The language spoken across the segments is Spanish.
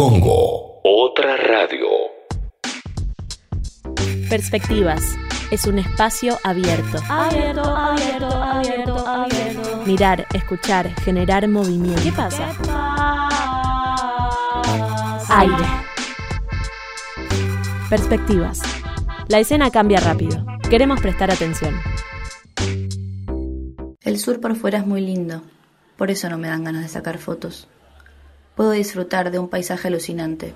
Congo. Otra radio. Perspectivas. Es un espacio abierto. Abierto, abierto, abierto, abierto. Mirar, escuchar, generar movimiento. ¿Qué pasa? Aire. Perspectivas. La escena cambia rápido. Queremos prestar atención. El sur por fuera es muy lindo, por eso no me dan ganas de sacar fotos. Puedo disfrutar de un paisaje alucinante,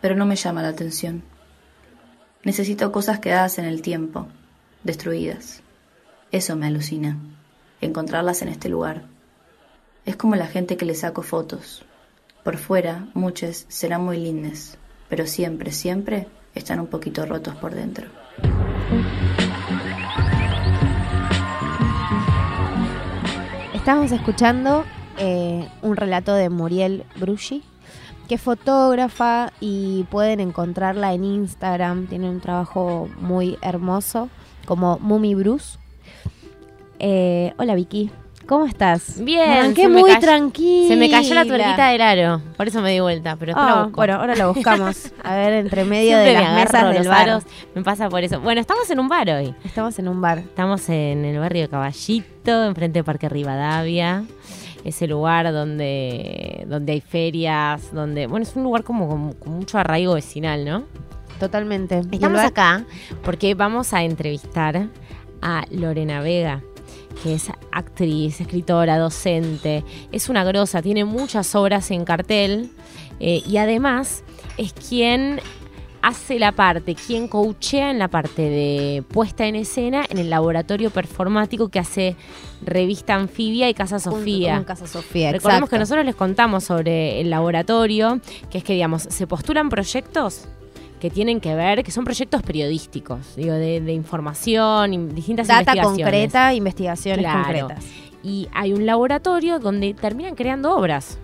pero no me llama la atención. Necesito cosas quedadas en el tiempo, destruidas. Eso me alucina, encontrarlas en este lugar. Es como la gente que le saco fotos. Por fuera, muchas serán muy lindas, pero siempre, siempre están un poquito rotos por dentro. Estamos escuchando eh, un relato de Muriel Bruschi, que es fotógrafa y pueden encontrarla en Instagram. Tiene un trabajo muy hermoso, como Mumi Bruce. Eh, hola Vicky, ¿cómo estás? Bien, qué se me muy tranquila. Se me cayó la tuerquita del aro, por eso me di vuelta, pero la Ah, busco. bueno, ahora la buscamos. A ver, entre medio Siempre de me las agarro mesas del bar. me pasa por eso. Bueno, estamos en un bar hoy. Estamos en un bar. Estamos en el barrio de Caballito, enfrente de Parque Rivadavia. Ese lugar donde, donde hay ferias, donde. Bueno, es un lugar como con, con mucho arraigo vecinal, ¿no? Totalmente. Estamos acá porque vamos a entrevistar a Lorena Vega, que es actriz, escritora, docente. Es una grosa, tiene muchas obras en cartel eh, y además es quien hace la parte, quien coachea en la parte de puesta en escena en el laboratorio performático que hace Revista Anfibia y Casa Sofía. Casa Sofía, Recordemos que nosotros les contamos sobre el laboratorio, que es que, digamos, se postulan proyectos que tienen que ver, que son proyectos periodísticos, digo, de, de información, distintas Data investigaciones. concreta, investigaciones Claro. concretas. Y hay un laboratorio donde terminan creando obras,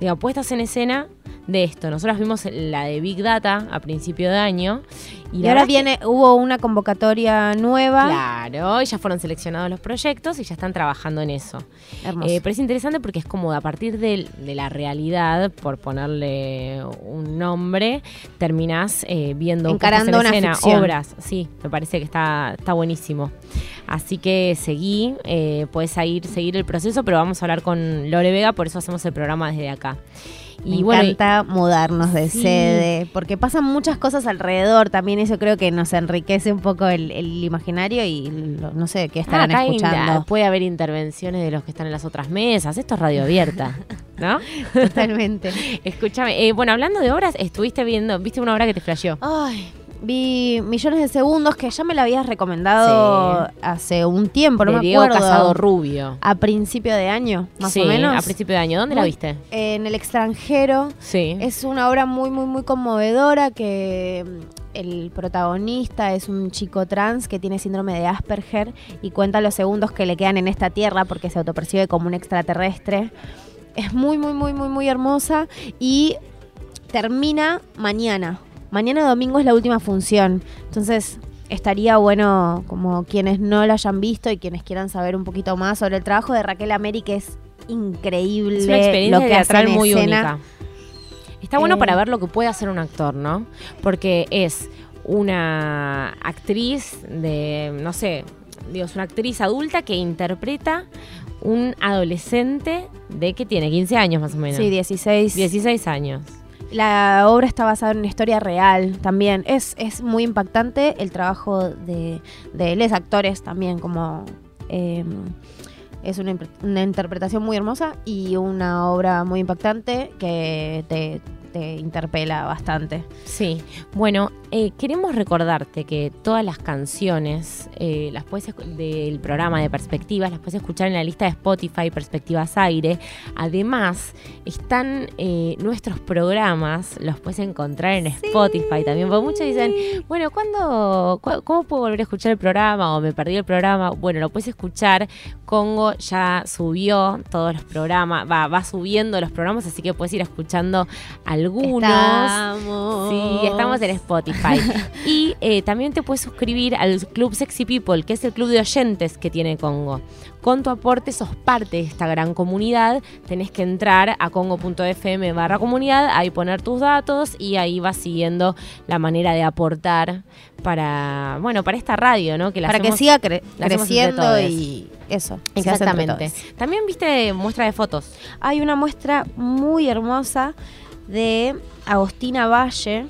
digo, puestas en escena de esto. Nosotros vimos la de Big Data a principio de año. Y, ahora que- viene, hubo una convocatoria nueva. Claro, y ya fueron seleccionados los proyectos y ya están trabajando en eso. Hermoso. Eh, pero es interesante porque es como a partir del- de, la realidad, por ponerle un nombre, terminás eh, viendo Encarando en una escena, ficción. obras. Sí, me parece que está, está buenísimo. Así que seguí, eh, puedes seguir, seguir el proceso, pero vamos a hablar con Lore Vega, por eso hacemos el programa desde acá. Me bueno, y- encanta mudarnos de Sí. sede, porque pasan muchas cosas alrededor. También eso creo que nos enriquece un poco el, el imaginario y lo- no sé qué Ah, estarán hay- escuchando. puede haber intervenciones de los que están en las otras mesas. Esto es radio abierta, ¿no? Totalmente. Escúchame, eh, bueno, hablando de obras, estuviste viendo, viste una obra que te flasheó. Ay, vi Millones de Segundos que ya me la habías recomendado hace un tiempo, no de me Diego acuerdo. Casado Rubio. A principio de año, más sí, o menos. a principio de año. ¿Dónde la viste? En el extranjero. Sí. Es una obra muy, muy, muy conmovedora que mm, el protagonista es un chico trans que tiene síndrome de Asperger y cuenta los segundos que le quedan en esta tierra porque se autopercibe como un extraterrestre. Es muy, muy, muy, muy, muy hermosa y termina mañana. Mañana domingo es la última función. Entonces estaría bueno como quienes no la hayan visto y quienes quieran saber un poquito más sobre el trabajo de Raquel Ameri que es increíble es una experiencia lo que teatral muy escena. única. Está bueno Eh, para ver lo que puede hacer un actor, ¿no? Porque es una actriz de, no sé, digo, es una actriz adulta que interpreta un adolescente de que tiene 15 años más o menos. Sí, 16. 16 años. La obra está basada en una historia real también. Es, es muy impactante el trabajo de, de los actores también, como eh, es una, una interpretación muy hermosa y una obra muy impactante que te, te interpela bastante. Sí, bueno, eh, queremos recordarte que todas las canciones eh, las puedes del programa de Perspectivas las puedes escuchar en la lista de Spotify Perspectivas Aire. Además, están eh, nuestros programas, los puedes encontrar en Spotify también. Porque muchos dicen, bueno, ¿cuándo, cu- ¿cómo puedo volver a escuchar el programa? O me perdí el programa. Bueno, lo puedes escuchar. Congo ya subió todos los programas, va, va subiendo los programas, así que puedes ir escuchando algunos algunos. Estamos. Sí, estamos en Spotify. y eh, también te puedes suscribir al Club Sexy People, que es el club de oyentes que tiene Congo. Con tu aporte sos parte de esta gran comunidad. Tenés que entrar a congo.fm barra comunidad, ahí poner tus datos y ahí vas siguiendo la manera de aportar para, bueno, para esta radio, ¿no? Que la Para que siga cre- creciendo y eso. Exactamente. También viste muestra de fotos. Hay una muestra muy hermosa de Agostina Valle,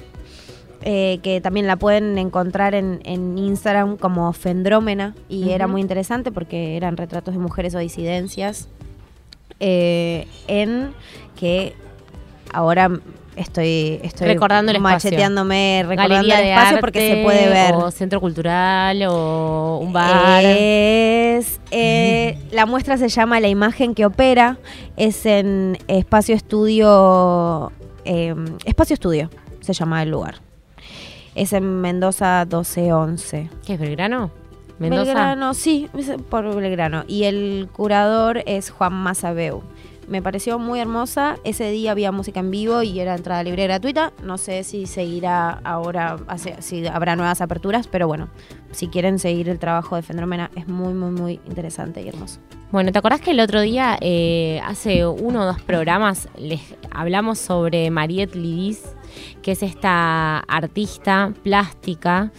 eh, que también la pueden encontrar en, en Instagram como Fendrómena, y era muy interesante porque eran retratos de mujeres o disidencias, eh, en que ahora estoy, estoy Recordando el espacio. macheteándome, recordando Galería el de espacio arte, porque se puede ver. O centro cultural o un bar. Es, eh, la muestra se llama La imagen que opera. Es en Espacio Estudio. Eh, Espacio Estudio se llama el lugar. Es en Mendoza 1211. ¿Qué es Belgrano? Mendoza. Belgrano, sí, por Belgrano. Y el curador es Juan Mazabeu. Me pareció muy hermosa. Ese día había música en vivo y era entrada libre gratuita. No sé si seguirá ahora, si habrá nuevas aperturas, pero bueno, si quieren seguir el trabajo de Fenómena, es muy, muy, muy interesante y hermoso. Bueno, ¿te acordás que el otro día, eh, hace uno o dos programas, les hablamos sobre Mariette Lidis, que es esta artista plástica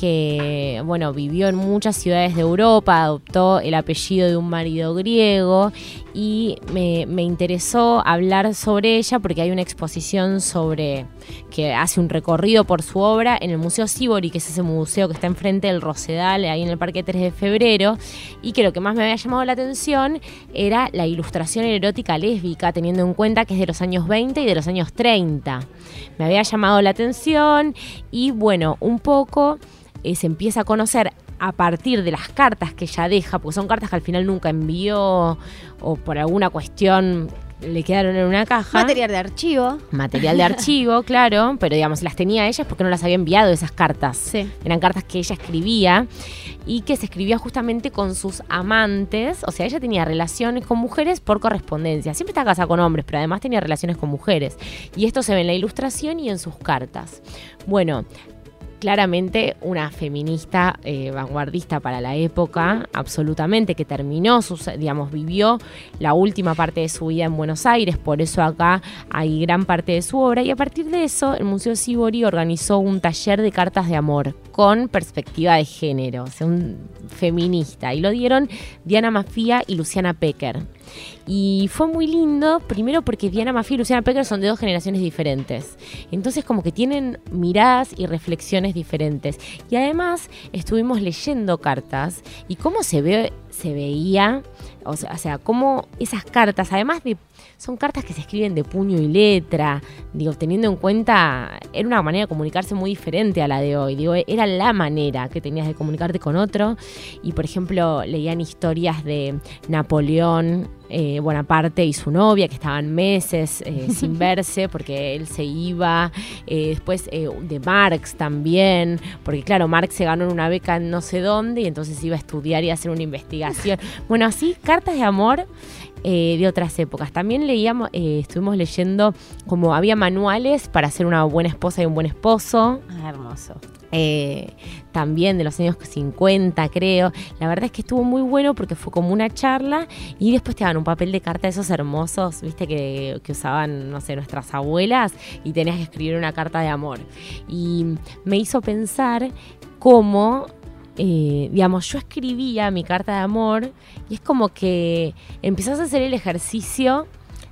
que, bueno, vivió en muchas ciudades de Europa, adoptó el apellido de un marido griego y me, me interesó hablar sobre ella porque hay una exposición sobre que hace un recorrido por su obra en el Museo Sibori, que es ese museo que está enfrente del Rosedal, ahí en el Parque 3 de Febrero, y que lo que más me había llamado la atención era la ilustración erótica lésbica, teniendo en cuenta que es de los años 20 y de los años 30. Me había llamado la atención y bueno, un poco eh, se empieza a conocer a partir de las cartas que ella deja, porque son cartas que al final nunca envió o por alguna cuestión le quedaron en una caja. Material de archivo. Material de archivo, claro, pero digamos, las tenía ellas porque no las había enviado esas cartas. Sí. Eran cartas que ella escribía y que se escribía justamente con sus amantes. O sea, ella tenía relaciones con mujeres por correspondencia. Siempre estaba casada con hombres, pero además tenía relaciones con mujeres. Y esto se ve en la ilustración y en sus cartas. Bueno, claramente una feminista eh, vanguardista para la época, absolutamente, que terminó, sus, digamos, vivió la última parte de su vida en Buenos Aires, por eso acá hay gran parte de su obra, y a partir de eso el Museo Sibori organizó un taller de cartas de amor con perspectiva de género, o sea, un feminista, y lo dieron Diana Mafia y Luciana Pecker. Y fue muy lindo, primero porque Diana Mafia y Luciana Pecker son de dos generaciones diferentes. Entonces como que tienen miradas y reflexiones diferentes. Y además estuvimos leyendo cartas y cómo se ve, se veía, o sea, o sea, cómo esas cartas, además de son cartas que se escriben de puño y letra, digo, teniendo en cuenta, era una manera de comunicarse muy diferente a la de hoy, digo, era la manera que tenías de comunicarte con otro, y por ejemplo, leían historias de Napoleón, eh, Bonaparte y su novia, que estaban meses eh, sin verse porque él se iba, eh, después eh, de Marx también, porque claro, Marx se ganó una beca en no sé dónde y entonces iba a estudiar y a hacer una investigación. Bueno, así, cartas de amor eh, de otras épocas. También leíamos, eh, estuvimos leyendo como había manuales para ser una buena esposa y un buen esposo. Ah, hermoso. Eh, también de los años 50, creo. La verdad es que estuvo muy bueno porque fue como una charla y después te daban un papel de carta de esos hermosos, viste, que, que usaban, no sé, nuestras abuelas y tenías que escribir una carta de amor. Y me hizo pensar cómo eh, digamos, yo escribía mi carta de amor y es como que empezás a hacer el ejercicio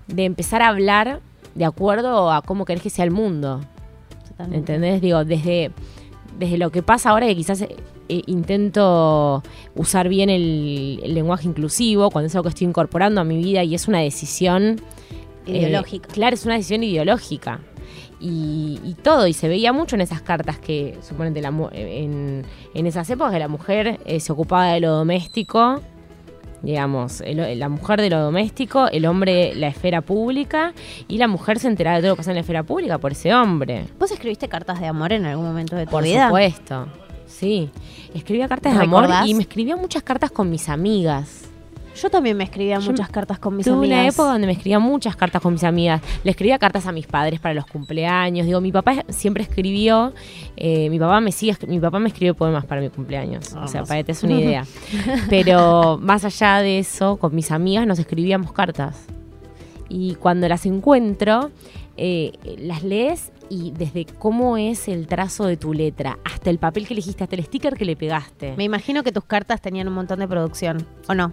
de empezar a hablar de acuerdo a cómo querés que sea el mundo. Totalmente. ¿Entendés? Digo, desde, desde lo que pasa ahora que quizás eh, eh, intento usar bien el, el lenguaje inclusivo, cuando es algo que estoy incorporando a mi vida y es una decisión eh, Ideológica. claro, es una decisión ideológica. Y, y todo, y se veía mucho en esas cartas que, suponete, la en, en esas épocas que la mujer eh, se ocupaba de lo doméstico, digamos, el- la mujer de lo doméstico, el hombre la esfera pública, y la mujer se enteraba de todo lo que pasa en la esfera pública por ese hombre. ¿Vos escribiste cartas de amor en algún momento de tu Por vida? supuesto, sí. Escribía cartas de amor y me escribía muchas cartas con mis amigas. Yo también me escribía Yo muchas cartas con mis Tuve amigas. una época donde me escribía muchas cartas con mis amigas. Le escribía cartas a mis padres para los cumpleaños. Digo, mi papá siempre escribió. eh, mi papá me sigue, mi papá me escribió poemas para mi cumpleaños. o sea, para que te des una idea. Pero más allá de eso, con mis amigas nos escribíamos cartas. Y cuando las encuentro, eh, las lees y desde cómo es el trazo de tu letra, hasta el papel que elegiste, hasta el sticker que le pegaste. Me imagino que tus cartas tenían un montón de producción, ¿o no?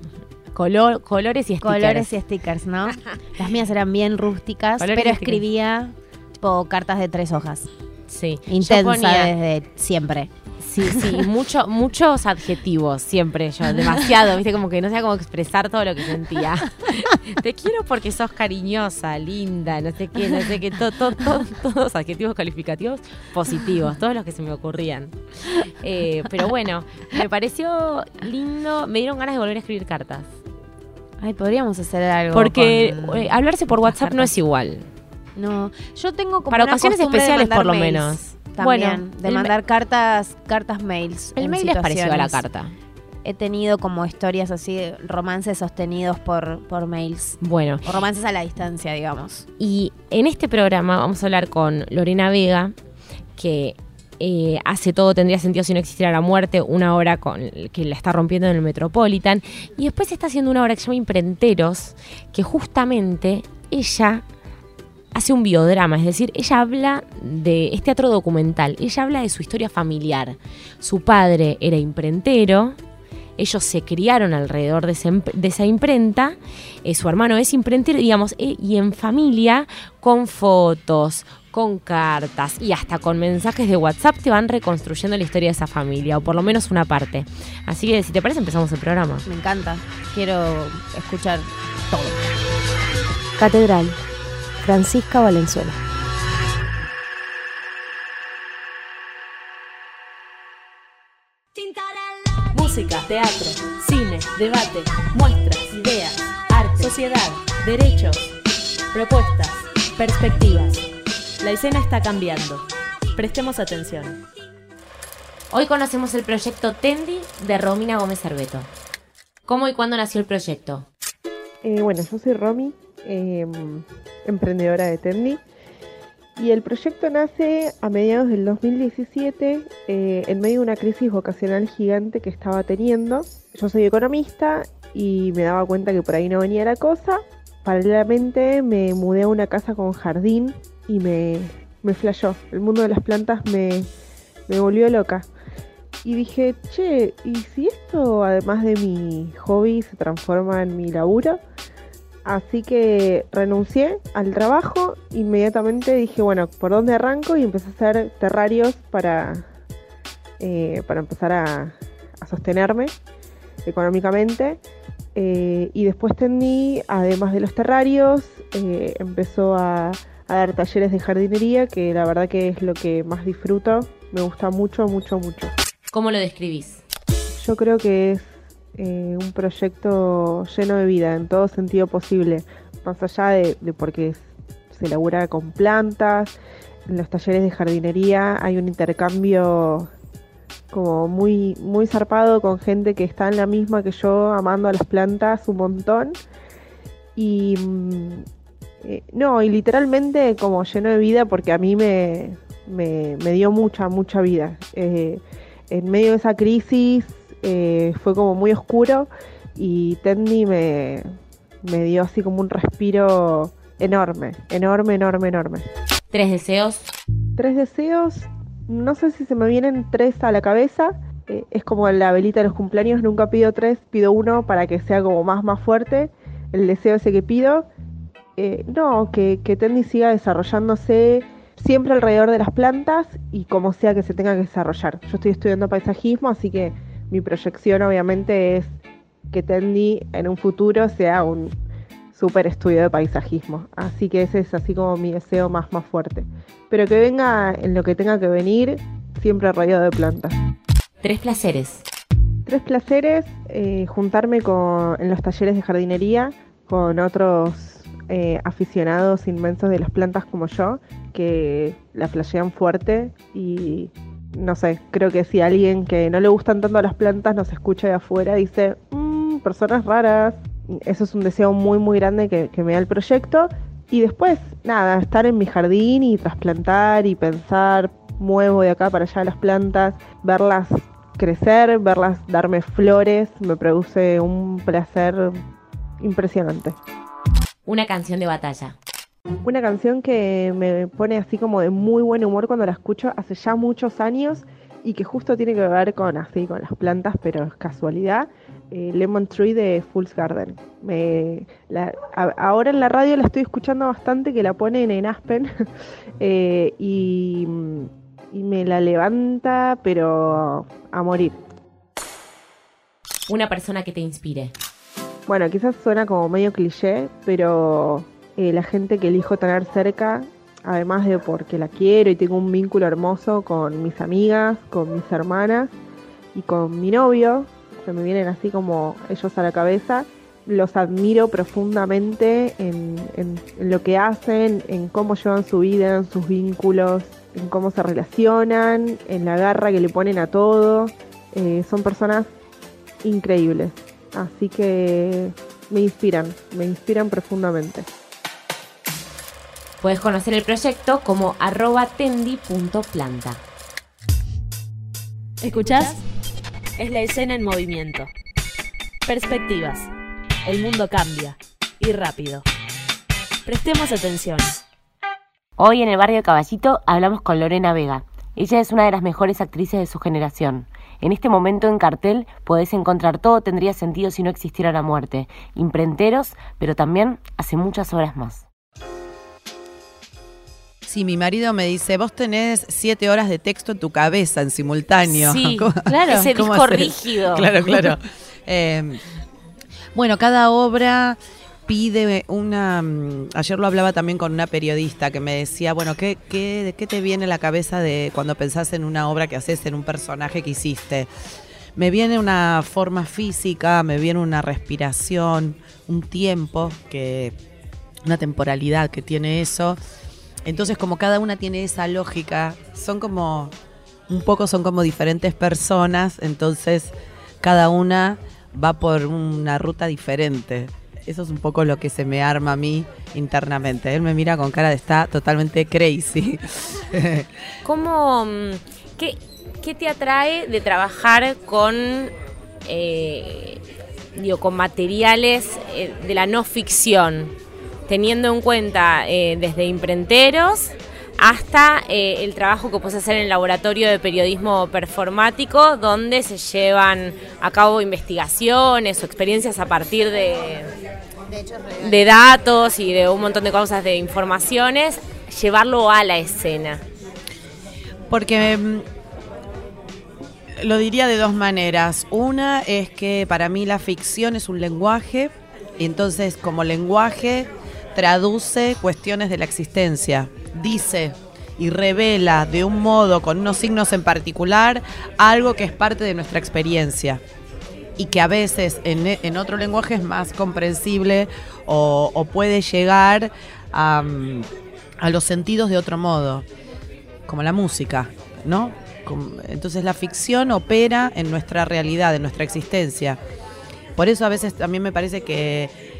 Color, colores y stickers. Colores y stickers, ¿no? Las mías eran bien rústicas, Colores pero escribía tipo cartas de tres hojas. Sí. Intensa ponía- desde siempre. Sí, sí, mucho, muchos adjetivos siempre yo, demasiado, viste, como que no sabía cómo expresar todo lo que sentía. Te quiero porque sos cariñosa, linda, no sé qué, no sé qué, to- to- to- todos adjetivos calificativos positivos, todos los que se me ocurrían. Eh, pero bueno, me pareció lindo, me dieron ganas de volver a escribir cartas. Ay, podríamos hacer algo. Porque con eh, hablarse por WhatsApp no es igual. No, yo tengo como Para una ocasiones especiales, por lo mails menos. También, Bueno, de mandar cartas, cartas mails. El mail es parecido a la carta. He tenido como historias así, romances sostenidos por, por mails. Bueno, O romances a la distancia, digamos. Y en este programa vamos a hablar con Lorena Vega, que eh, hace todo tendría sentido si no existiera la muerte, una obra con, que la está rompiendo en el Metropolitan. Y después está haciendo una obra que se llama Imprenteros, que justamente ella hace un biodrama, es decir, ella habla de, es teatro documental, ella habla de su historia familiar. Su padre era imprentero, ellos se criaron alrededor de, esa imp- de esa imprenta, eh, su hermano es imprentero, digamos, eh, y en familia, con fotos, con cartas y hasta con mensajes de WhatsApp te van reconstruyendo la historia de esa familia, o por lo menos una parte. Así que si te parece empezamos el programa. Me encanta. Quiero escuchar todo. Catedral. Francisca Valenzuela. Música, teatro, cine, debate, muestras, ideas, arte, sociedad, derechos, propuestas, perspectivas. La escena está cambiando. Prestemos atención. Hoy conocemos el proyecto Tendi de Romina Gómez Cerveto. ¿Cómo y cuándo nació el proyecto? Eh, bueno, yo soy Romy, eh, emprendedora de Tendi. Y el proyecto nace a mediados del 2017 eh, en medio de una crisis vocacional gigante que estaba teniendo. Yo soy economista y me daba cuenta que por ahí no venía la cosa. Paralelamente me mudé a una casa con jardín y me, me. El mundo de las plantas me, me volvió loca. Y dije, che, ¿y si esto además de mi hobby se transforma en mi laburo? Así que renuncié al trabajo, inmediatamente dije, bueno, ¿por dónde arranco? Y empecé a hacer terrarios para, eh, para empezar a, a sostenerme económicamente. Eh, y después tendí, además de los terrarios, eh, empezó a, a dar talleres de jardinería, que la verdad que es lo que más disfruto. Me gusta mucho, mucho, mucho. ¿Cómo lo describís? Yo creo que es eh, un proyecto lleno de vida en todo sentido posible, más allá de, de porque se elabora con plantas, en los talleres de jardinería hay un intercambio como muy, muy zarpado con gente que está en la misma que yo, amando a las plantas un montón. Y mm, eh, no, y literalmente como lleno de vida porque a mí me, me, me dio mucha, mucha vida. Eh, en medio de esa crisis eh, fue como muy oscuro y Tendi me, me dio así como un respiro enorme, enorme, enorme, enorme. Tres deseos. Tres deseos, no sé si se me vienen tres a la cabeza. eh, es como la velita de los cumpleaños, nunca pido tres, pido uno para que sea como más, más fuerte el deseo ese que pido. Eh, no, que, que Tendi siga desarrollándose siempre alrededor de las plantas y como sea que se tenga que desarrollar. Yo estoy estudiando paisajismo, así que mi proyección obviamente es que Tendi en un futuro sea un súper estudio de paisajismo. Así que ese es así como mi deseo más, más fuerte. Pero que venga en lo que tenga que venir, siempre rodeado de plantas. Tres placeres. Tres placeres, eh, juntarme con, en los talleres de jardinería con otros eh, aficionados inmensos de las plantas como yo, que la flashean fuerte y no sé, creo que si alguien que no le gustan tanto las plantas nos escucha de afuera, dice, "Mm, personas raras. eso es un deseo muy, muy grande que, que me da el proyecto. Y después, nada, estar en mi jardín y trasplantar y pensar, muevo de acá para allá las plantas, verlas crecer, verlas darme flores, me produce un placer impresionante. Una canción de batalla. Una canción que me pone así como de muy buen humor cuando la escucho hace ya muchos años y que justo tiene que ver con así con las plantas, pero es casualidad. Eh, Lemon Tree de Fool's Garden. Me, ahora en la radio la estoy escuchando bastante, que la ponen en Aspen eh, y, y me la levanta, pero a morir. Una persona que te inspire. Bueno, quizás suena como medio cliché, pero eh, la gente que elijo tener cerca, además de porque la quiero y tengo un vínculo hermoso con mis amigas, con mis hermanas y con mi novio, se me vienen así como ellos a la cabeza, los admiro profundamente en, lo que hacen, en cómo llevan su vida, en sus vínculos, en cómo se relacionan, en la garra que le ponen a todo. Eh, son personas increíbles. Así que me inspiran, me inspiran profundamente. Puedes conocer el proyecto como arroba tendi.planta. ¿Escuchás? Es la escena en movimiento. Perspectivas. El mundo cambia. Y rápido. Prestemos atención. Hoy en el barrio de Caballito hablamos con Lorena Vega. Ella es una de las mejores actrices de su generación. En este momento en cartel podés encontrar todo tendría sentido si no existiera la muerte, imprenteros, pero también hace muchas horas más. Sí, mi marido me dice, vos tenés siete horas de texto en tu cabeza en simultáneo. Sí, claro, ese disco rígido. Claro, claro. Eh, bueno, cada obra pide una... Mm, ayer lo hablaba también con una periodista que me decía, bueno, ¿qué, qué, ¿qué te viene la cabeza de cuando pensás en una obra que haces, en un personaje que hiciste? Me viene una forma física, me viene una respiración, un tiempo, que una temporalidad que tiene eso. Entonces, como cada una tiene esa lógica, son como, un poco son como diferentes personas, entonces cada una va por una ruta diferente. Eso es un poco lo que se me arma a mí internamente. Él me mira con cara de está totalmente crazy. ¿Cómo, mm, qué, te atrae de trabajar con, eh, digo, con materiales eh, de la no ficción? Teniendo en cuenta eh, desde imprenteros hasta eh, el trabajo que puedes hacer en el laboratorio de periodismo performático, donde se llevan a cabo investigaciones o experiencias a partir de, de datos y de un montón de cosas de informaciones, llevarlo a la escena. Porque mm, lo diría de dos maneras. Una es que para mí la ficción es un lenguaje, y entonces como lenguaje traduce cuestiones de la existencia dice y revela de un modo, con unos signos en particular, algo que es parte de nuestra experiencia y que a veces en, otro lenguaje es más comprensible o, puede llegar a, a, los sentidos de otro modo, como la música, ¿no? Entonces la ficción opera en nuestra realidad, en nuestra existencia. Por eso a veces también me parece que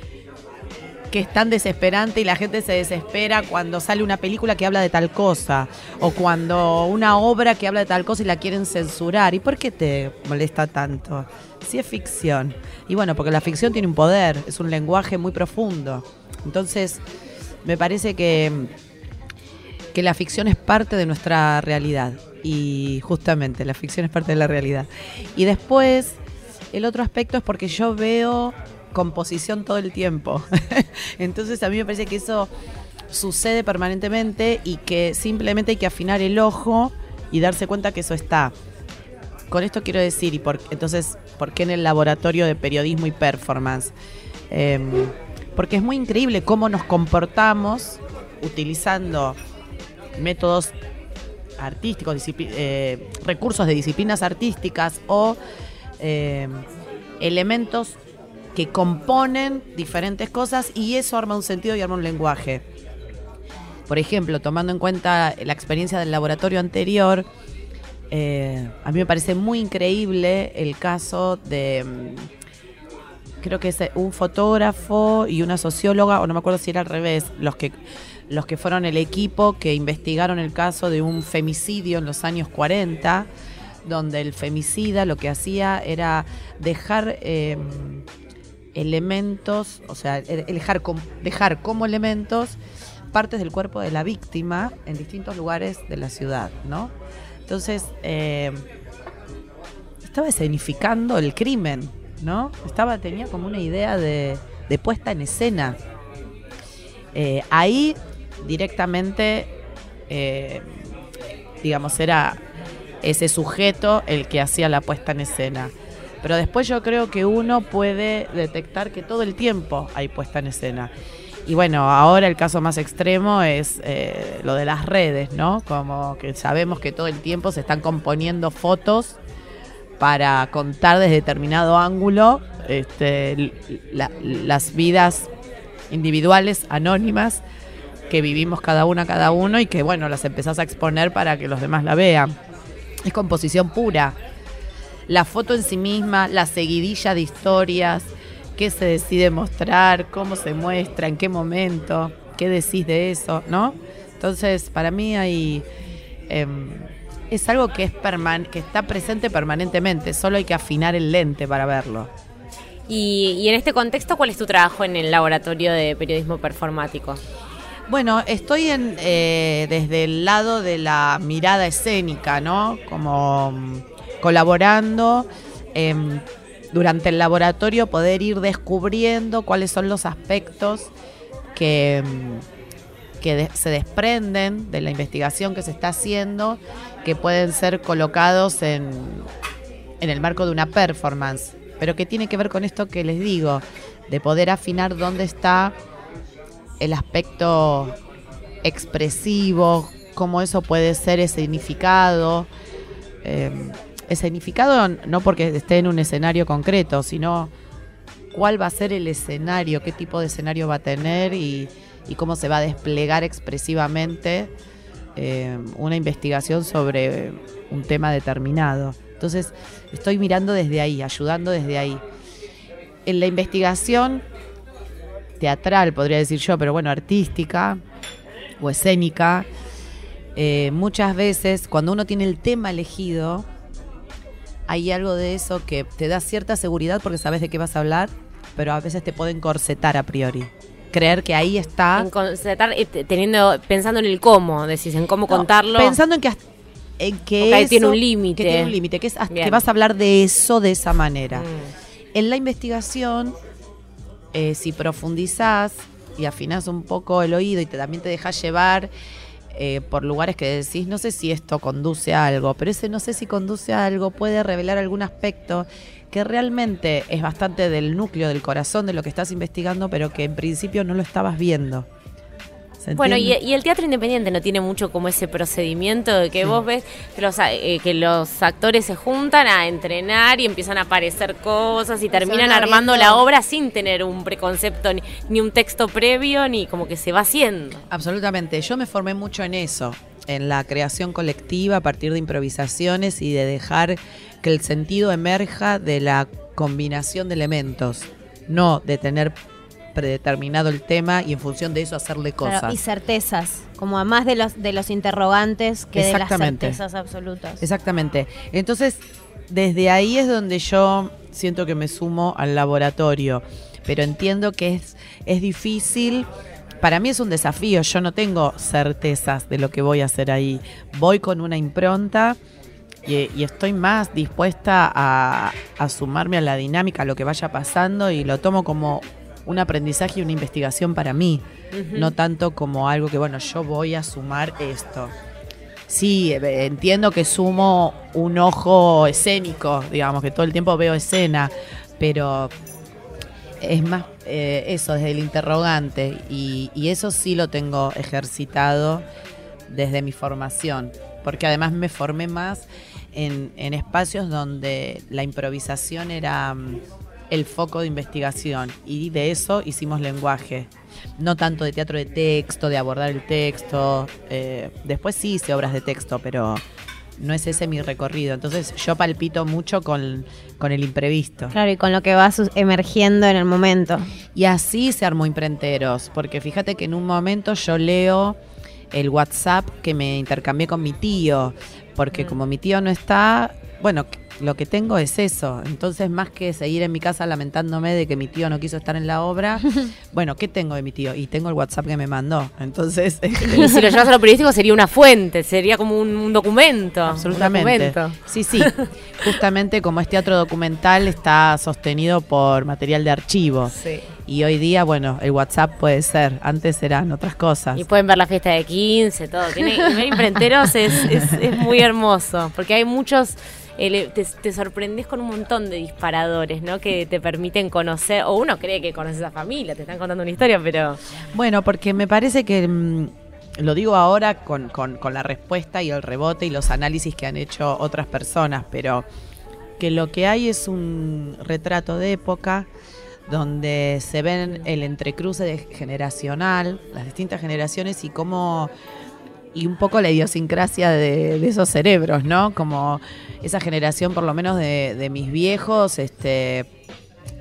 que es tan desesperante y la gente se desespera cuando sale una película que habla de tal cosa o cuando una obra que habla de tal cosa y la quieren censurar. ¿Y por qué te molesta tanto? Si es ficción. Y bueno, porque la ficción tiene un poder, es un lenguaje muy profundo. Entonces, me parece que, que la ficción es parte de nuestra realidad. Y justamente, la ficción es parte de la realidad. Y después, el otro aspecto es porque yo veo composición todo el tiempo. Entonces a mí me parece que eso sucede permanentemente y que simplemente hay que afinar el ojo y darse cuenta que eso está. Con esto quiero decir, y por, entonces, ¿por qué en el laboratorio de periodismo y performance? Em, porque es muy increíble cómo nos comportamos utilizando métodos artísticos, eh, recursos de disciplinas artísticas o em, elementos que componen diferentes cosas y eso arma un sentido y arma un lenguaje. Por ejemplo, tomando en cuenta la experiencia del laboratorio anterior, eh, a mí me parece muy increíble el caso de mm, creo que es un fotógrafo y una socióloga, o no me acuerdo si era al revés, los que los que fueron el equipo que investigaron el caso de un femicidio en los años 40, donde el femicida lo que hacía era dejar eh, elementos, o sea, dejar, dejar como elementos partes del cuerpo de la víctima en distintos lugares de la ciudad, ¿no? Entonces, eh, estaba escenificando el crimen, ¿no? Estaba, tenía como una idea de, puesta en escena. Eh, ahí directamente, eh, digamos, era ese sujeto el que hacía la puesta en escena. Pero después yo creo que uno puede detectar que todo el tiempo hay puesta en escena. Y bueno, ahora el caso más extremo es eh, lo de las redes, ¿no? Como que sabemos que todo el tiempo se están componiendo fotos para contar desde determinado ángulo este, las vidas individuales, anónimas, que vivimos cada una, cada uno, y que bueno, las empezás a exponer para que los demás la vean. Es composición pura. La foto en sí misma, la seguidilla de historias, qué se decide mostrar, cómo se muestra, en qué momento, qué decís de eso, ¿no? Entonces, para mí hay... Em, es algo que, es que está presente permanentemente, solo hay que afinar el lente para verlo. Y, en este contexto, ¿cuál es tu trabajo en el laboratorio de periodismo performático? Bueno, estoy en, eh, desde el lado de la mirada escénica, ¿no? Como colaborando. Em, durante el laboratorio poder ir descubriendo cuáles son los aspectos que, mm, que se desprenden de la investigación que se está haciendo, que pueden ser colocados en, en el marco de una performance, pero que tiene que ver con esto que les digo, de poder afinar dónde está el aspecto expresivo, cómo eso puede ser significado. Eh, escenificado no porque esté en un escenario concreto, sino cuál va a ser el escenario, qué tipo de escenario va a tener y, cómo se va a desplegar expresivamente eh, una investigación sobre un tema determinado. Entonces, estoy mirando desde ahí, ayudando desde ahí. En la investigación teatral, podría decir yo, pero bueno, artística o escénica, eh, muchas veces cuando uno tiene el tema elegido, hay algo de eso que te da cierta seguridad porque sabes de qué vas a hablar, pero a veces te pueden corsetar a priori. Creer que ahí está. En eh, teniendo, pensando en el cómo, decís, en cómo contarlo. Pensando en que, en que tiene un límite. Que tiene un límite, que, es, que vas a hablar de eso de esa manera. Mm. En la investigación, eh, si profundizás y afinás un poco el oído y te, también te dejas llevar eh, por lugares que decís, no sé si esto conduce a algo, pero ese no sé si conduce a algo puede revelar algún aspecto que realmente es bastante del núcleo, del corazón de lo que estás investigando, pero que en principio no lo estabas viendo. Bueno, y, el teatro independiente no tiene mucho como ese procedimiento de que vos ves que los, eh, que los actores se juntan a entrenar y empiezan a aparecer cosas y terminan armando la obra sin tener un preconcepto ni, un texto previo, ni como que se va haciendo. Absolutamente, yo me formé mucho en eso, en la creación colectiva a partir de improvisaciones y de dejar que el sentido emerja de la combinación de elementos, no de tener predeterminado el tema y en función de eso hacerle cosas. y certezas, como más de los, de los interrogantes que de las certezas absolutas. Exactamente. Entonces, desde ahí es donde yo siento que me sumo al laboratorio, pero entiendo que es, es difícil. Para mí es un desafío, yo no tengo certezas de lo que voy a hacer ahí. Voy con una impronta y, y estoy más dispuesta a, a, sumarme a la dinámica, a lo que vaya pasando y lo tomo como un aprendizaje y una investigación para mí, no tanto como algo que, bueno, yo voy a sumar esto. Sí, eh, entiendo que sumo un ojo escénico, digamos, que todo el tiempo veo escena, pero es más eh, eso, desde el interrogante, y, eso sí lo tengo ejercitado desde mi formación, porque además me formé más en, en espacios donde la improvisación era mm, el foco de investigación y de eso hicimos lenguaje. No tanto de teatro de texto, de abordar el texto. Eh, después sí hice obras de texto, pero no es ese mi recorrido. Entonces yo palpito mucho con, con el imprevisto. Claro, y con lo que va emergiendo en el momento. Y así se armó Imprenteros, porque fíjate que en un momento yo leo el WhatsApp que me intercambié con mi tío, porque como mi tío no está, bueno, lo que tengo es eso. Entonces, más que seguir en mi casa lamentándome de que mi tío no quiso estar en la obra, bueno, ¿qué tengo de mi tío? Y tengo el WhatsApp que me mandó. Entonces, Y si lo llevas a lo periodístico sería una fuente, sería como un, un documento. un Absolutamente. documento. Sí, sí. Justamente como es teatro documental, está sostenido por material de archivo. Sí. Y hoy día, bueno, el WhatsApp puede ser. Antes eran otras cosas. Y pueden ver la fiesta de 15, todo. Tiene, ver imprenteros es, es, es muy hermoso, porque hay muchos... ele- te, te sorprendes con un montón de disparadores, ¿no? Que te permiten conocer, o uno cree que conoces a familia, te están contando una historia, pero... Bueno, porque me parece que, mm, lo digo ahora con, con- con la respuesta y el rebote y los análisis que han hecho otras personas, pero que lo que hay es un retrato de época donde se ven el entrecruce generacional, las distintas generaciones y cómo y un poco la idiosincrasia de, esos cerebros, ¿no? Como esa generación, por lo menos de, mis viejos, este,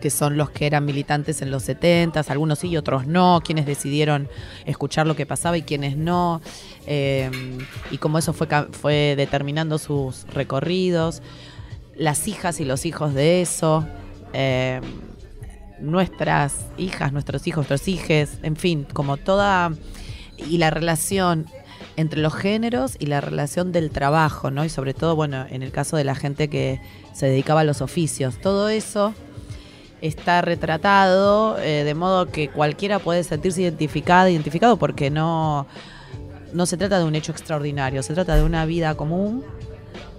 que son los que eran militantes en los 70, algunos sí y otros no, quienes decidieron escuchar lo que pasaba y quienes no, eh, y cómo eso fue, determinando sus recorridos, las hijas y los hijos de eso, eh, nuestras hijas, nuestros hijos, nuestros hijes, en fin, como toda, y la relación entre los géneros y la relación del trabajo, ¿no? Y sobre todo, bueno, en el caso de la gente que se dedicaba a los oficios, todo eso está retratado eh, de modo que cualquiera puede sentirse identificada, identificado porque no, no se trata de un hecho extraordinario, se trata de una vida común,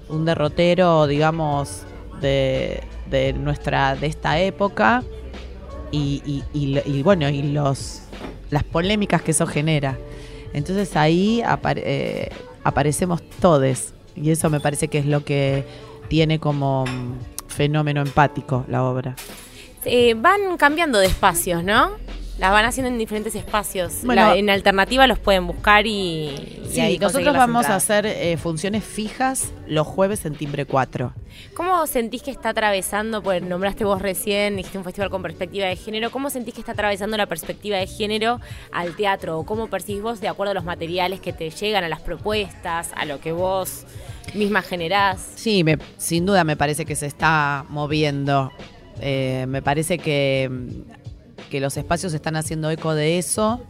un derrotero, digamos, de, de nuestra, de esta época y, y- y y bueno, y los las polémicas que eso genera. Entonces ahí apare- eh, aparecemos todes y eso me parece que es lo que tiene como mm, fenómeno empático la obra. Eh, van cambiando de espacios, ¿no? Las van haciendo en diferentes espacios. Bueno. La- en alternativa los pueden buscar y, y Sí, ahí conseguir nosotros vamos entradas. a hacer eh, funciones fijas los jueves en Timbre 4. ¿Cómo sentís que está atravesando, pues nombraste vos recién, dijiste un festival con perspectiva de género, ¿cómo sentís que está atravesando la perspectiva de género al teatro? ¿O cómo percibís vos de acuerdo a los materiales que te llegan, a las propuestas, a lo que vos misma generás? Sí, me- sin duda me parece que se está moviendo. Eh, me parece que, que los espacios están haciendo eco de eso.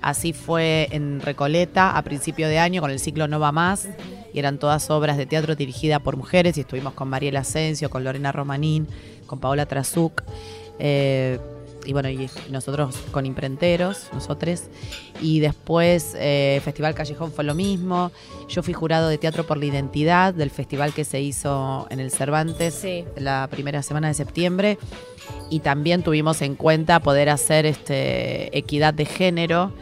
Así fue en Recoleta a principio de año con el ciclo No va más. Y eran todas obras de teatro dirigidas por mujeres. Y estuvimos con Mariela Asensio, con Lorena Romanín, con Paola Trazuc. eh, y bueno, y nosotros con Imprenteros, nosotros. Y después eh, Festival Callejón fue lo mismo. Yo fui jurado de Teatro por la Identidad del festival que se hizo en el Cervantes Sí. la primera semana de septiembre. Y también tuvimos en cuenta poder hacer este, equidad de género.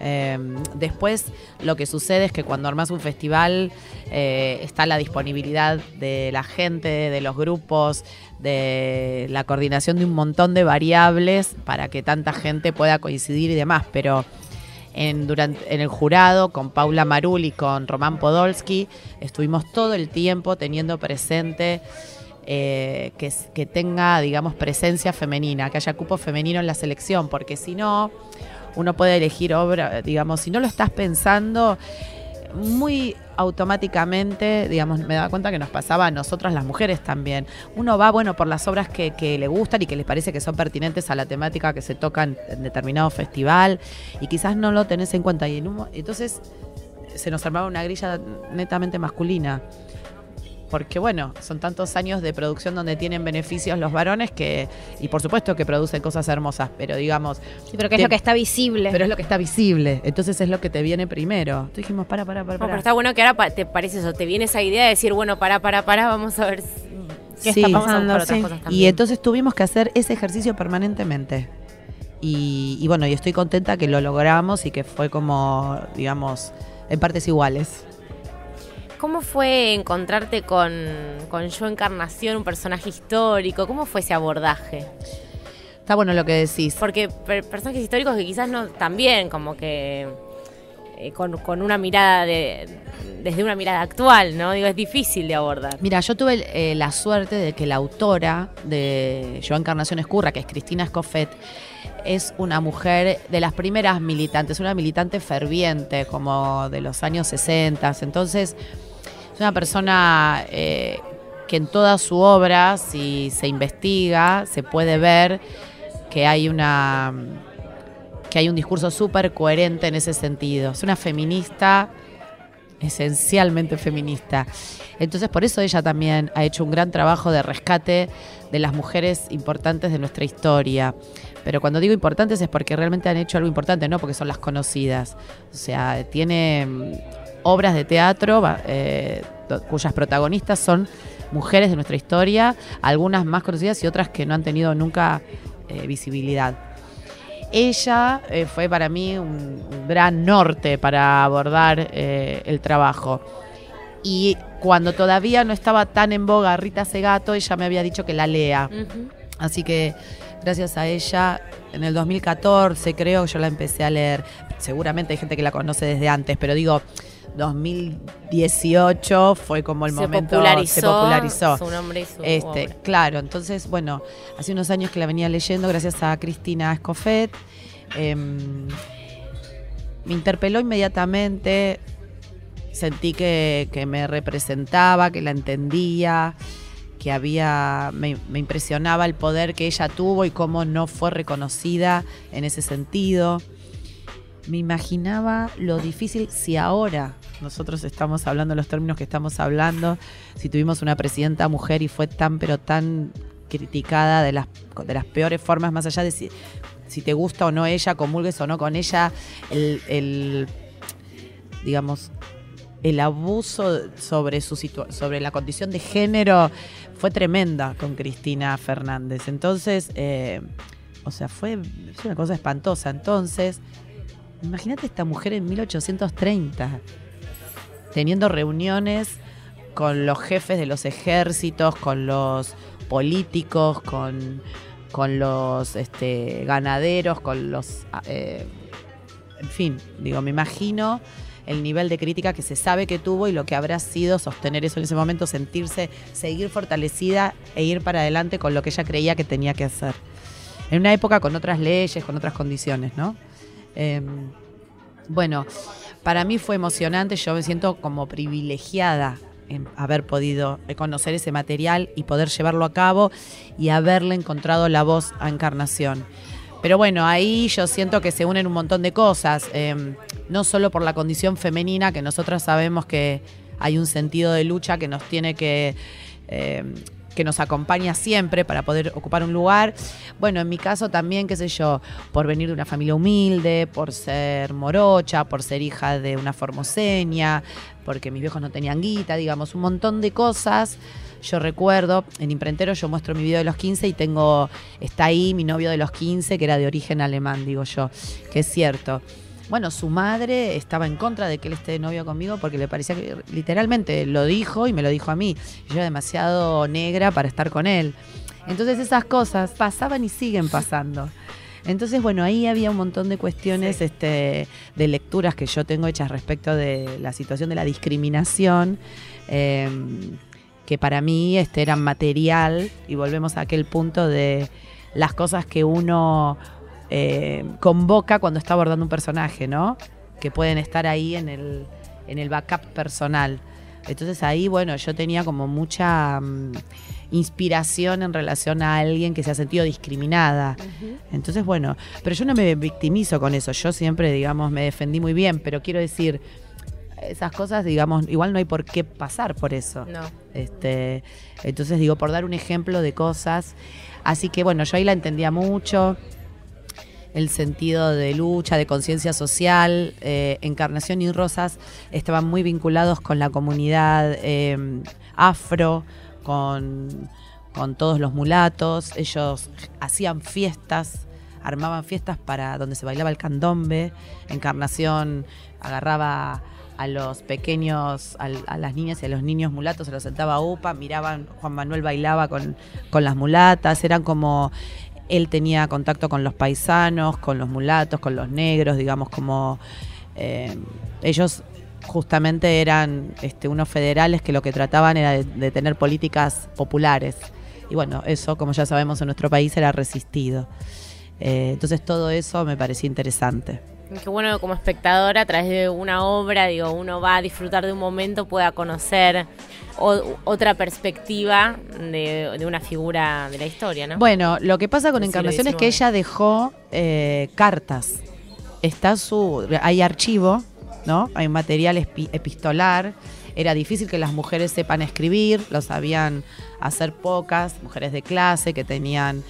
Eh, después lo que sucede es que cuando armas un festival eh, está la disponibilidad de la gente, de los grupos, de la coordinación de un montón de variables para que tanta gente pueda coincidir y demás. Pero en, durante, en el jurado con Paula Marul y con Román Podolsky estuvimos todo el tiempo teniendo presente eh, que, que tenga, digamos, presencia femenina, que haya cupo femenino en la selección, porque si no, uno puede elegir obra, digamos, si no lo estás pensando, muy automáticamente, digamos, me da cuenta que nos pasaba a nosotras las mujeres también. Uno va, bueno, por las obras que, que le gustan y que les parece que son pertinentes a la temática que se tocan en determinado festival y quizás no lo tenés en cuenta. Y en un entonces se nos armaba una grilla netamente masculina. Porque bueno, son tantos años de producción donde tienen beneficios los varones que, y por supuesto que producen cosas hermosas, pero digamos, Sí, pero que es Te- lo que está visible. pero es lo que está visible, entonces es lo que te viene primero. Entonces dijimos, para, para, para, No, pero para. está bueno que ahora te parece eso, te viene esa idea de decir, bueno, para, para, para, vamos a ver si- qué Sí. está pasando. Sí. Y entonces tuvimos que hacer ese ejercicio permanentemente. Y, y bueno, y estoy contenta que lo logramos y que fue como, digamos, en partes iguales. ¿Cómo fue encontrarte con, con Yo Encarnación, un personaje histórico? ¿Cómo fue ese abordaje? Está bueno lo que decís. Porque per- personajes históricos que quizás no también como que eh, con, con una mirada de, desde una mirada actual, ¿no? Digo, es difícil de abordar. Mira, yo tuve eh, la suerte de que la autora de Joan Encarnación Escurra, que es Cristina Escoffet, es una mujer de las primeras militantes, una militante ferviente, como de los años 60. Entonces, es una persona eh, que en toda su obra, si se investiga, se puede ver que hay una que hay un discurso súper coherente en ese sentido. Es una feminista, esencialmente feminista. Entonces por eso ella también ha hecho un gran trabajo de rescate de las mujeres importantes de nuestra historia. Pero cuando digo importantes es porque realmente han hecho algo importante, no porque son las conocidas. O sea, tiene obras de teatro eh, cuyas protagonistas son mujeres de nuestra historia, algunas más conocidas y otras que no han tenido nunca eh, visibilidad. Ella eh, fue para mí un, gran norte para abordar el trabajo. Y cuando todavía no estaba tan en boga Rita Segato, ella me había dicho que la lea. Así que gracias a ella, en el 2014 creo que yo la empecé a leer. Seguramente hay gente que la conoce desde antes, pero digo, 2018 fue como el momento popularizó, se popularizó. Su nombre y su este, obra. claro, entonces, bueno, hace unos años que la venía leyendo gracias a Cristina Escofet. Em, me interpeló inmediatamente, sentí que, que me representaba, que la entendía, que había, me, me impresionaba el poder que ella tuvo y cómo no fue reconocida en ese sentido me imaginaba lo difícil si ahora nosotros estamos hablando los términos que estamos hablando, si tuvimos una presidenta mujer y fue tan pero tan criticada de las, de las peores formas, más allá de si, si te gusta o no ella, comulgues o no con ella, el, digamos, el abuso sobre, su sobre la condición de género fue tremenda con Cristina Fernández. Entonces, eh, o sea, fue, fue una cosa espantosa. Entonces, Imagínate esta mujer en 1830, teniendo reuniones con los jefes de los ejércitos, con los políticos, con, con los este, ganaderos, con los... Eh, en fin, digo, me imagino el nivel de crítica que se sabe que tuvo y lo que habrá sido sostener eso en ese momento, sentirse, seguir fortalecida e ir para adelante con lo que ella creía que tenía que hacer. En una época con otras leyes, con otras condiciones, ¿no? Eh, bueno, para mí fue emocionante, yo me siento como privilegiada en haber podido conocer ese material y poder llevarlo a cabo y haberle encontrado la voz a Encarnación. Pero bueno, ahí yo siento que se unen un montón de cosas, eh, no solo por la condición femenina, que nosotras sabemos que hay un sentido de lucha que nos tiene que... Eh, que nos acompaña siempre para poder ocupar un lugar. Bueno, en mi caso también, qué sé yo, por venir de una familia humilde, por ser morocha, por ser hija de una formoseña, porque mis viejos no tenían guita, digamos, un montón de cosas. Yo recuerdo, en Imprentero yo muestro mi video de los 15 y tengo, está ahí mi novio de los 15, que era de origen alemán, digo yo, que es cierto. Bueno, su madre estaba en contra de que él esté de novio conmigo porque le parecía que literalmente lo dijo y me lo dijo a mí. Yo era demasiado negra para estar con él. Entonces esas cosas pasaban y siguen pasando. Entonces, bueno, ahí había un montón de cuestiones este, de lecturas que yo tengo hechas respecto de la situación de la discriminación, eh, que para mí este, eran material, y volvemos a aquel punto de las cosas que uno eh, convoca cuando está abordando un personaje, ¿no? Que pueden estar ahí en el, en el backup personal. Entonces ahí, bueno, yo tenía como mucha mm, inspiración en relación a alguien que se ha sentido discriminada. Entonces, bueno, pero yo no me victimizo con eso. Yo siempre, digamos, me defendí muy bien, pero quiero decir, esas cosas, digamos, igual no hay por qué pasar por eso. No. Este, entonces, digo, por dar un ejemplo de cosas. Así que, bueno, yo ahí la entendía mucho el sentido de lucha, de conciencia social. Eh, Encarnación y Rosas estaban muy vinculados con la comunidad eh, afro, con, con todos los mulatos. Ellos hacían fiestas, armaban fiestas para donde se bailaba el candombe. Encarnación agarraba a los pequeños, a, las niñas y a los niños mulatos, se los sentaba a UPA, miraban, Juan Manuel bailaba con, con las mulatas, eran como él tenía contacto con los paisanos, con los mulatos, con los negros, digamos, como Eh, ellos justamente eran este, unos federales que lo que trataban era de, tener políticas populares. Y bueno, eso, como ya sabemos, en nuestro país era resistido. Eh, entonces todo eso me parecía interesante. Qué bueno como espectadora, a través de una obra, digo, uno va a disfrutar de un momento, pueda conocer o- otra perspectiva de, de una figura de la historia, ¿no? Bueno, lo que pasa con Encarnación es que ella dejó eh, cartas. Está su. Hay archivo, ¿no? Hay material espi- epistolar. Era difícil que las mujeres sepan escribir, lo sabían hacer pocas, mujeres de clase que tenían.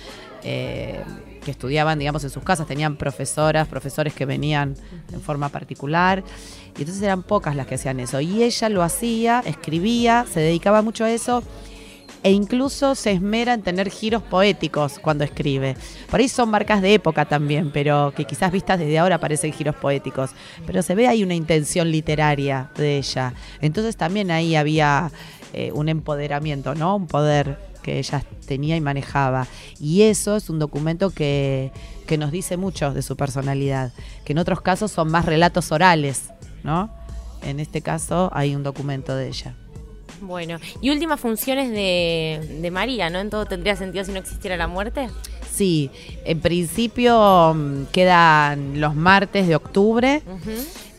eh, que estudiaban, digamos, en sus casas, tenían profesoras, profesores que venían en forma particular, y entonces eran pocas las que hacían eso. Y ella lo hacía, escribía, se dedicaba mucho a eso, e incluso se esmera en tener giros poéticos cuando escribe. Por ahí son marcas de época también, pero que quizás vistas desde ahora parecen giros poéticos. Pero se ve ahí una intención literaria de ella. Entonces también ahí había eh, un empoderamiento, ¿no? Un poder que ella tenía y manejaba. Y eso es un documento que, que nos dice mucho de su personalidad, que en otros casos son más relatos orales, ¿no? En este caso hay un documento de ella. Bueno, y últimas funciones de, de María, ¿no? En todo tendría sentido si no existiera la muerte. Sí, en principio mm, quedan los martes de octubre.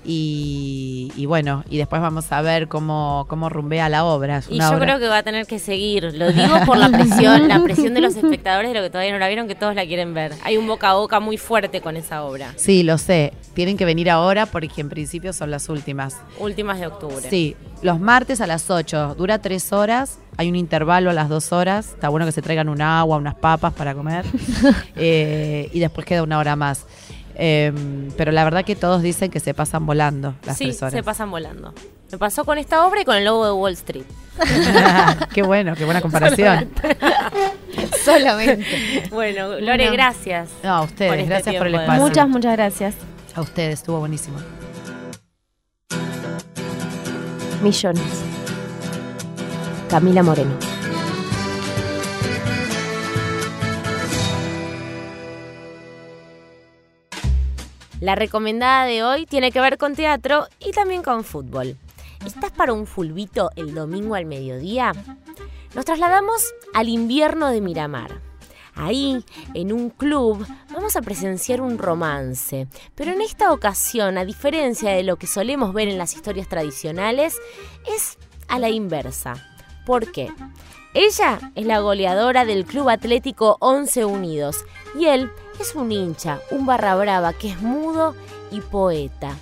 Y, y bueno, y después vamos a ver cómo, cómo rumbea la obra. Es Y yo obra- creo que va a tener que seguir. Lo digo por la presión, la presión de los espectadores de lo que todavía no la vieron, que todos la quieren ver. Hay un boca a boca muy fuerte con esa obra. Sí, lo sé. Tienen que venir ahora porque en principio son las últimas. Últimas de octubre. Sí, los martes a las 8. Dura tres horas. Hay un intervalo a las dos horas. Está bueno que se traigan un agua, unas papas para comer. Eh, y después queda una hora más. Eh, pero la verdad que todos dicen que se pasan volando las Sí, horas. se pasan volando. Me pasó con esta obra y con el lobo de Wall Street. qué bueno, qué buena comparación. Solamente. Bueno, Lore, gracias. No, a ustedes, Por este gracias por el espacio. Muchas, muchas gracias. A ustedes, estuvo buenísimo. Millones. Camila Moreno. La recomendada de hoy tiene que ver con teatro y también con fútbol. ¿Estás para un fulbito el domingo al mediodía? Nos trasladamos al invierno de Miramar. Ahí, en un club, vamos a presenciar un romance. Pero en esta ocasión, a diferencia de lo que solemos ver en las historias tradicionales, es a la inversa. ¿Por qué? Ella es la goleadora del Club Atlético 11 Unidos y él es un hincha, un barra brava que es mudo y poeta.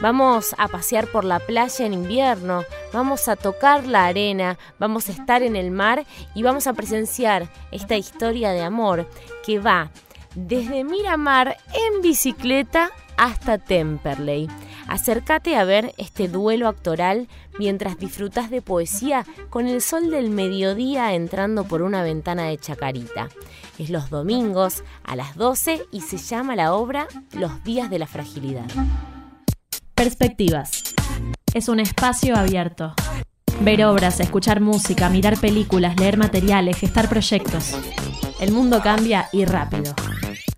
Vamos a pasear por la playa en invierno, vamos a tocar la arena, vamos a estar en el mar y vamos a presenciar esta historia de amor que va desde Miramar en bicicleta hasta Temperley. Acércate a ver este duelo actoral mientras disfrutas de poesía con el sol del mediodía entrando por una ventana de chacarita. Es los domingos a las 12 y se llama la obra Los días de la fragilidad. Perspectivas. Es un espacio abierto. Ver obras, escuchar música, mirar películas, leer materiales, gestar proyectos. El mundo cambia y rápido.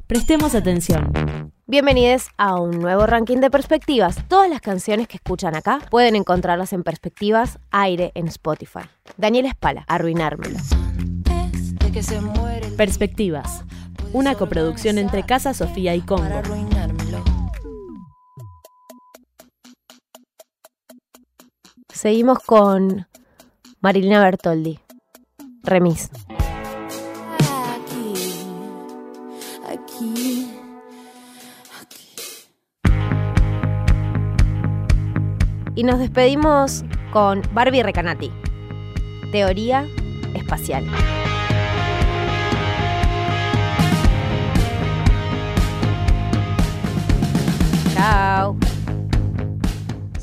Prestemos atención. Bienvenidos a un nuevo ranking de perspectivas. Todas las canciones que escuchan acá pueden encontrarlas en Perspectivas Aire en Spotify. Daniel Espala, Arruinármelo. Perspectivas. Una coproducción entre Casa Sofía y Congo. Seguimos con Marilina Bertoldi. Remis. Y nos despedimos con Barbie Recanati. Teoría espacial. Chao.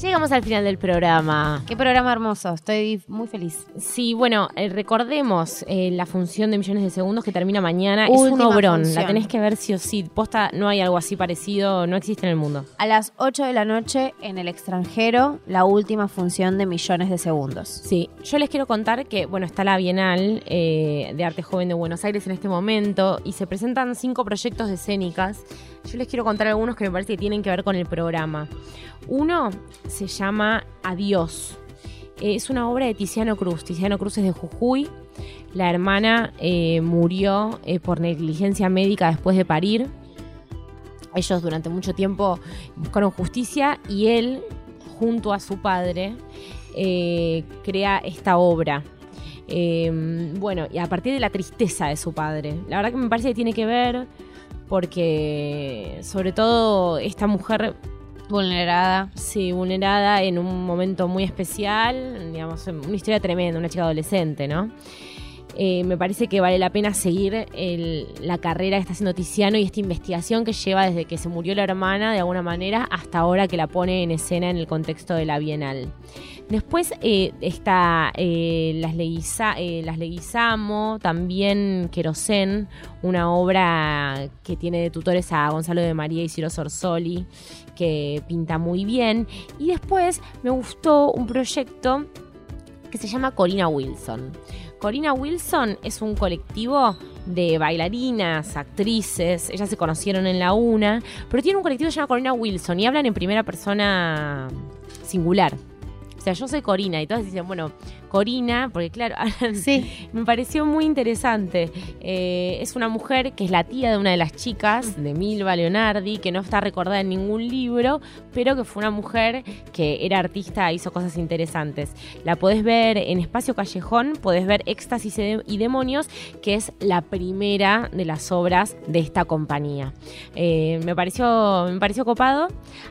Llegamos al final del programa. Qué programa hermoso. Estoy muy feliz. Sí, bueno, eh, recordemos eh, la función de Millones de Segundos que termina mañana. es un obrón, función. la tenés que ver sí o sí. Posta, no hay algo así parecido, no existe en el mundo. A las 8 de la noche en el extranjero, la última función de Millones de Segundos. Sí, yo les quiero contar que, bueno, está la Bienal eh, de Arte Joven de Buenos Aires en este momento y se presentan cinco proyectos de escénicas. Yo les quiero contar algunos que me parece que tienen que ver con el programa. Uno se llama Adiós. Es una obra de Tiziano Cruz. Tiziano Cruz es de Jujuy. La hermana eh, murió eh, por negligencia médica después de parir. Ellos durante mucho tiempo buscaron justicia y él, junto a su padre, eh, crea esta obra. bueno, y a partir de la tristeza de su padre. La verdad que me parece que tiene que ver porque sobre todo esta mujer vulnerada. Sí, vulnerada en un momento muy especial, digamos, una historia tremenda, una chica adolescente, ¿no? Eh, me parece que vale la pena seguir la carrera que está haciendo Tiziano y esta investigación que lleva desde que se murió la hermana de alguna manera hasta ahora que la pone en escena en el contexto de la Bienal. Después eh, está eh, Las, Las Leguizamo, también Querosén, una obra que tiene de tutores a Gonzalo de María y Ciro Sorsoli, que pinta muy bien. Y después me gustó un proyecto que se llama Corina Wilson. Corina Wilson es un colectivo de bailarinas, actrices, ellas se conocieron en la una, pero tiene un colectivo que se llama Corina Wilson y hablan en primera persona singular. O sea, yo soy Corina y todas dicen, bueno, Corina, porque claro, sí. me pareció muy interesante. Eh, es una mujer que es la tía de una de las chicas, de Milva Leonardi, que no está recordada en ningún libro, pero que fue una mujer que era artista e hizo cosas interesantes. La podés ver en Espacio Callejón, podés ver Éxtasis y Demonios, que es la primera de las obras de esta compañía. Eh, me, pareció, me pareció copado,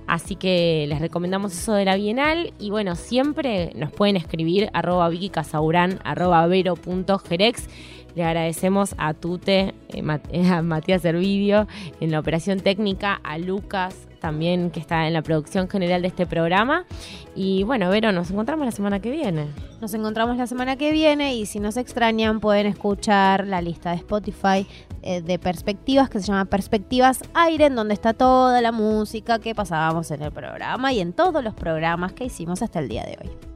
así que les recomendamos eso de la Bienal y bueno, siempre nos pueden escribir arroba Vicky Casaurán, arroba vero.jerex. Le agradecemos a Tute, eh, a Matías Servidio en la operación técnica, a Lucas también que está en la producción general de este programa. Y bueno, Vero, nos encontramos la semana que viene. Nos encontramos la semana que viene y si nos extrañan pueden escuchar la lista de Spotify eh, de perspectivas que se llama Perspectivas Aire, en donde está toda la música que pasábamos en el programa y en todos los programas que hicimos hasta el día de hoy.